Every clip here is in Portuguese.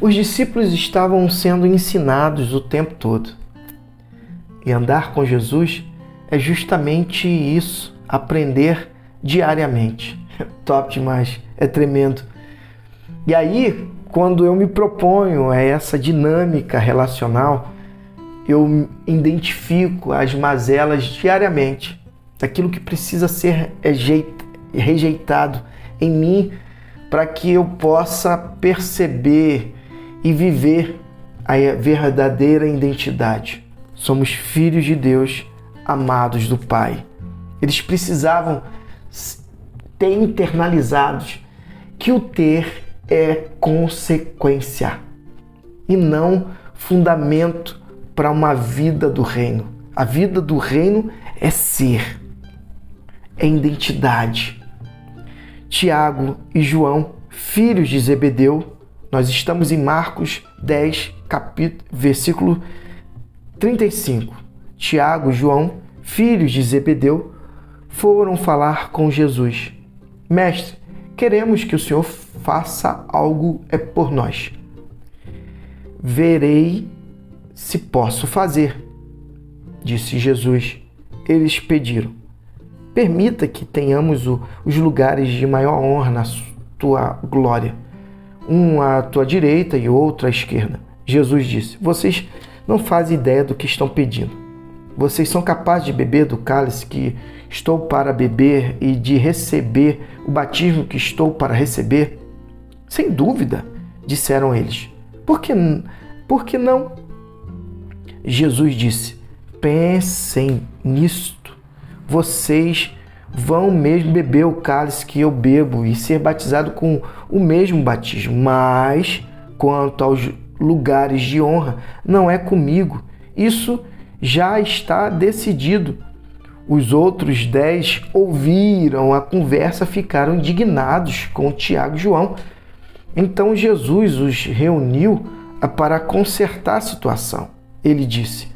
Os discípulos estavam sendo ensinados o tempo todo. E andar com Jesus é justamente isso, aprender diariamente. Top demais, é tremendo. E aí, quando eu me proponho a essa dinâmica relacional, eu identifico as mazelas diariamente, daquilo que precisa ser rejeitado em mim para que eu possa perceber e viver a verdadeira identidade. Somos filhos de Deus, amados do Pai. Eles precisavam ter internalizados que o ter é consequência e não fundamento para uma vida do reino. A vida do reino é ser, é identidade. Tiago e João, filhos de Zebedeu, nós estamos em Marcos 10, capítulo, versículo 35. Tiago e João, filhos de Zebedeu, foram falar com Jesus. Mestre, queremos que o Senhor faça algo é por nós. Verei se posso fazer, disse Jesus. Eles pediram: Permita que tenhamos os lugares de maior honra na tua glória, um à tua direita e outro à esquerda. Jesus disse: Vocês não fazem ideia do que estão pedindo. Vocês são capazes de beber do cálice que estou para beber e de receber o batismo que estou para receber? Sem dúvida, disseram eles. Por que, por que não? Jesus disse: Pensem nisto. Vocês vão mesmo beber o cálice que eu bebo e ser batizado com o mesmo batismo. Mas quanto aos lugares de honra, não é comigo. Isso já está decidido. Os outros dez ouviram a conversa, ficaram indignados com Tiago e João então Jesus os reuniu para consertar a situação. Ele disse: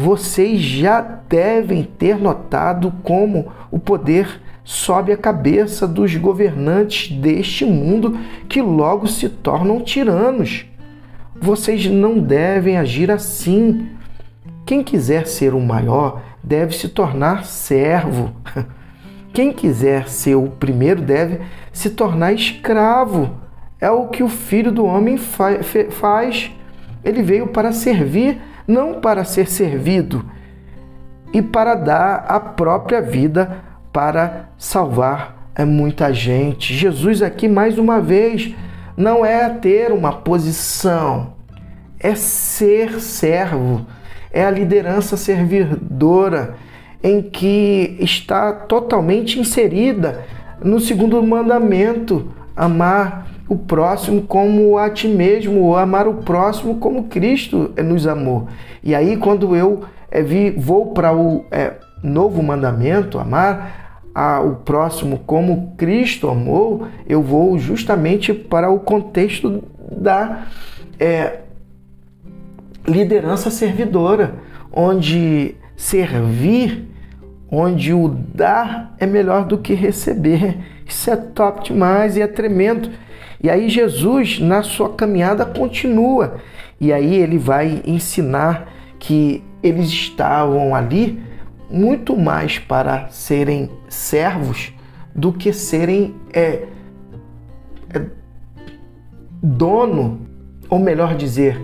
Vocês já devem ter notado como o poder sobe a cabeça dos governantes deste mundo que logo se tornam tiranos. Vocês não devem agir assim. Quem quiser ser o maior deve se tornar servo. Quem quiser ser o primeiro deve se tornar escravo é o que o Filho do Homem faz. Ele veio para servir, não para ser servido, e para dar a própria vida para salvar é muita gente. Jesus aqui mais uma vez não é ter uma posição, é ser servo, é a liderança servidora em que está totalmente inserida no segundo mandamento, amar o próximo como a ti mesmo, ou amar o próximo como Cristo nos amou. E aí, quando eu é, vi, vou para o é, novo mandamento, amar a, o próximo como Cristo amou, eu vou justamente para o contexto da é, liderança servidora, onde servir, onde o dar é melhor do que receber. Isso é top demais e é tremendo. E aí Jesus, na sua caminhada, continua. E aí ele vai ensinar que eles estavam ali muito mais para serem servos do que serem é, é, dono, ou melhor dizer,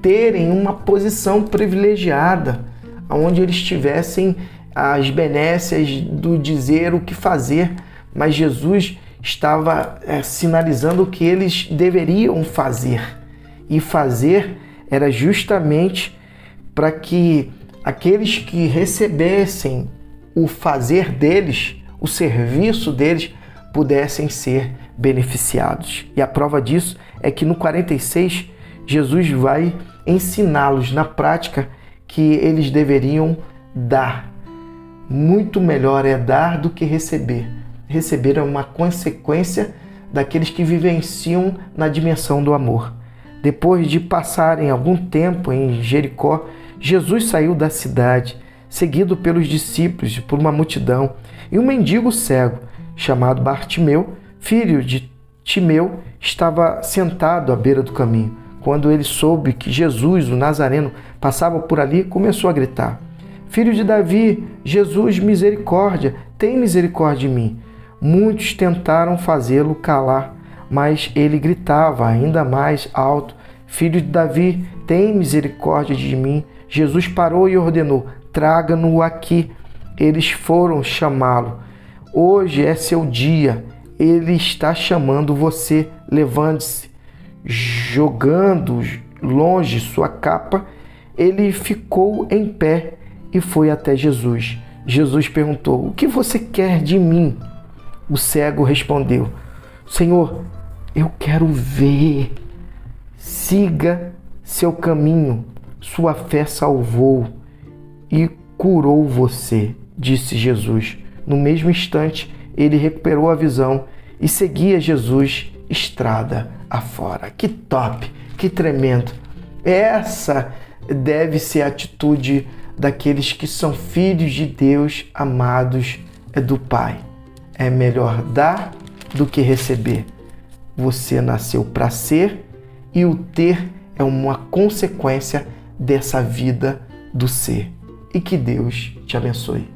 terem uma posição privilegiada, onde eles tivessem as benécias do dizer o que fazer. Mas Jesus estava é, sinalizando o que eles deveriam fazer. E fazer era justamente para que aqueles que recebessem o fazer deles, o serviço deles, pudessem ser beneficiados. E a prova disso é que no 46 Jesus vai ensiná-los na prática que eles deveriam dar. Muito melhor é dar do que receber receber é uma consequência daqueles que vivenciam na dimensão do amor. Depois de passarem algum tempo em Jericó, Jesus saiu da cidade, seguido pelos discípulos e por uma multidão, e um mendigo cego, chamado Bartimeu, filho de Timeu, estava sentado à beira do caminho. quando ele soube que Jesus, o Nazareno, passava por ali, começou a gritar: Filho de Davi, Jesus, misericórdia, tem misericórdia de mim. Muitos tentaram fazê-lo calar, mas ele gritava ainda mais alto: Filho de Davi, tem misericórdia de mim. Jesus parou e ordenou: Traga-no aqui. Eles foram chamá-lo. Hoje é seu dia. Ele está chamando você. Levante-se. Jogando longe sua capa, ele ficou em pé e foi até Jesus. Jesus perguntou: O que você quer de mim? O cego respondeu: Senhor, eu quero ver. Siga seu caminho. Sua fé salvou e curou você, disse Jesus. No mesmo instante, ele recuperou a visão e seguia Jesus estrada afora. Que top, que tremendo. Essa deve ser a atitude daqueles que são filhos de Deus, amados do Pai. É melhor dar do que receber. Você nasceu para ser e o ter é uma consequência dessa vida do ser. E que Deus te abençoe.